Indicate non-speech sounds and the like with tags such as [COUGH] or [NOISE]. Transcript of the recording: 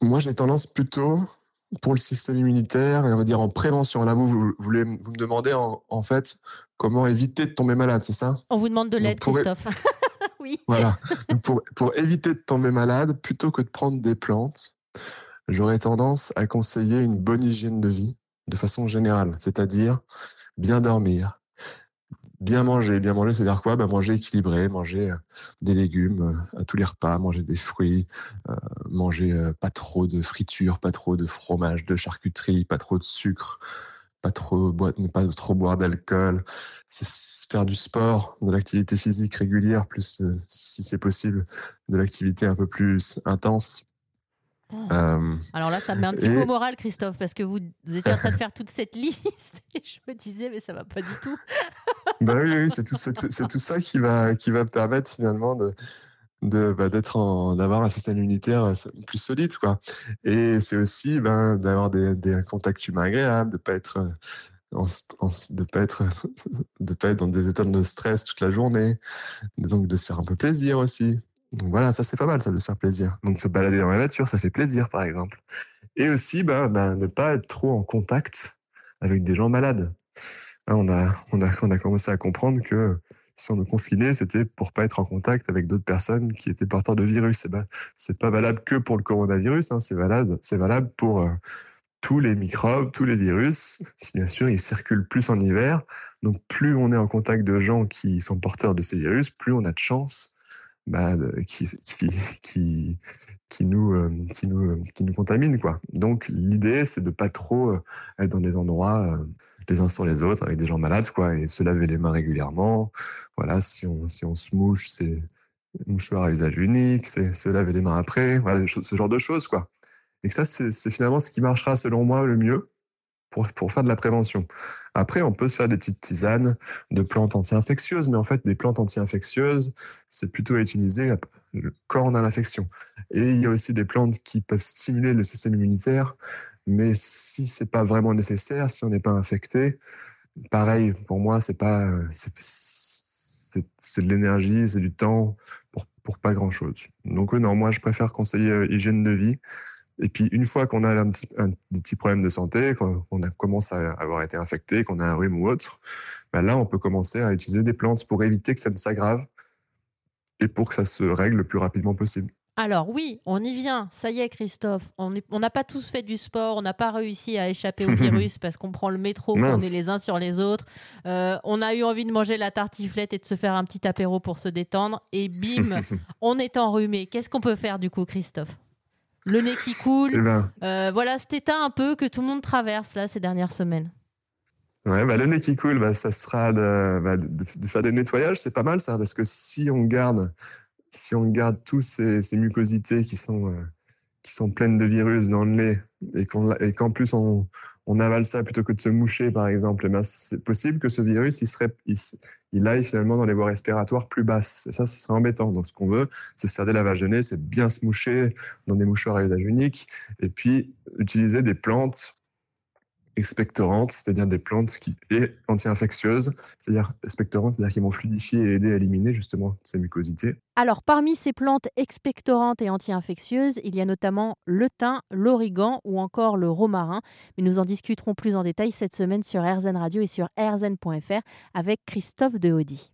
Moi, j'ai tendance plutôt pour le système immunitaire, et on va dire en prévention. Là, vous, vous, voulez, vous me demandez en, en, fait comment éviter de tomber malade, c'est ça? On vous demande de l'aide, Christophe. [LAUGHS] oui. Voilà. pour, pour éviter de tomber malade, plutôt que de prendre des plantes, j'aurais tendance à conseiller une bonne hygiène de vie de façon générale, c'est-à-dire bien dormir, bien manger. Bien manger, c'est-à-dire quoi? Ben, Manger équilibré, manger euh, des légumes euh, à tous les repas, manger des fruits, euh, manger pas trop de friture, pas trop de fromage, de charcuterie, pas trop de sucre, pas trop boire, pas trop boire d'alcool, faire du sport, de l'activité physique régulière, plus si c'est possible, de l'activité un peu plus intense. Euh, Alors là, ça me met un petit coup au moral, Christophe, parce que vous, étiez en train de faire toute cette [LAUGHS] liste et je me disais, mais ça va pas du tout. Bah oui, c'est tout, ça qui va, qui va permettre finalement bah, d'avoir un système immunitaire euh, plus solide quoi et c'est aussi ben, d'avoir des, des, contacts humains agréables de pas être en, de pas être [LAUGHS] de pas être dans des états de stress toute la journée donc de se faire un peu plaisir aussi donc voilà, ça c'est pas mal, ça de se faire plaisir. Donc se balader dans la nature, ça fait plaisir par exemple. Et aussi, bah, bah ne pas être trop en contact avec des gens malades. Là, on a, on a, on a commencé à comprendre que si on est confiné, c'était pour pas être en contact avec d'autres personnes qui étaient porteurs de virus. Et ben, c'est pas valable que pour le coronavirus, hein, c'est valable, valable pour euh, tous les microbes, tous les virus. Bien sûr, ils circulent plus en hiver. Donc, plus on est en contact de gens qui sont porteurs de ces virus, plus on a de chances bah, qui, qui, nous, euh, qui, nous, qui nous contamine. Quoi. Donc l'idée, c'est de pas trop euh, être dans des endroits les uns sur les autres avec des gens malades quoi, et se laver les mains régulièrement. Voilà, si on, si on se mouche, c'est mouchoir à usage unique, c'est se laver les mains après, voilà, ce genre de choses. Quoi. Et que ça, c'est finalement ce qui marchera selon moi le mieux pour, pour faire de la prévention. Après, on peut se faire des petites tisanes de plantes anti-infectieuses, mais en fait, des plantes anti-infectieuses, c'est plutôt à utiliser quand on a l'infection. Et il y a aussi des plantes qui peuvent stimuler le système immunitaire, mais si c'est pas vraiment nécessaire, si on n'est pas infecté, pareil, pour moi, c'est pas, c'est de l'énergie, c'est du temps pour, pour pas grand chose. Donc, non, moi, je préfère conseiller euh, hygiène de vie et puis, une fois qu'on a des petits problèmes de santé, qu'on a commence à avoir été infecté, qu'on a un rhume ou autre, ben là, on peut commencer à utiliser des plantes pour éviter que ça ne s'aggrave et pour que ça se règle le plus rapidement possible. Alors oui, on y vient. Ça y est, Christophe. On n'a pas tous fait du sport. On n'a pas réussi à échapper au [LAUGHS] virus parce qu'on prend le métro, qu'on est les uns sur les autres. Euh, on a eu envie de manger la tartiflette et de se faire un petit apéro pour se détendre. Et bim, [LAUGHS] on est enrhumé. Qu'est-ce qu'on peut faire du coup, Christophe? Le nez qui coule. Eh ben. euh, voilà cet état un peu que tout le monde traverse là ces dernières semaines. Ouais, bah, le nez qui coule, bah, ça sera de, bah, de, faire des nettoyages, c'est pas mal ça, parce que si on garde, si on garde tous ces, mucosités qui sont, euh, qui sont pleines de virus dans le nez et qu'en plus on, on avale ça plutôt que de se moucher, par exemple, eh ben, c'est possible que ce virus, il, serait, il, aille finalement dans les voies respiratoires plus basses. Et ça, ce serait embêtant. Donc, ce qu'on veut, c'est se faire des lavages de nez, c'est bien se moucher dans des mouchoirs à usage unique, et puis utiliser des plantes expectorantes, c'est-à-dire des plantes qui et anti-infectieuses, c'est-à-dire expectorantes, c'est-à-dire qui vont fluidifier et aider à éliminer justement ces mucosités. Alors parmi ces plantes expectorantes et anti-infectieuses, il y a notamment le thym, l'origan ou encore le romarin, mais nous en discuterons plus en détail cette semaine sur RZN Radio et sur rzn.fr avec Christophe Dehaudy.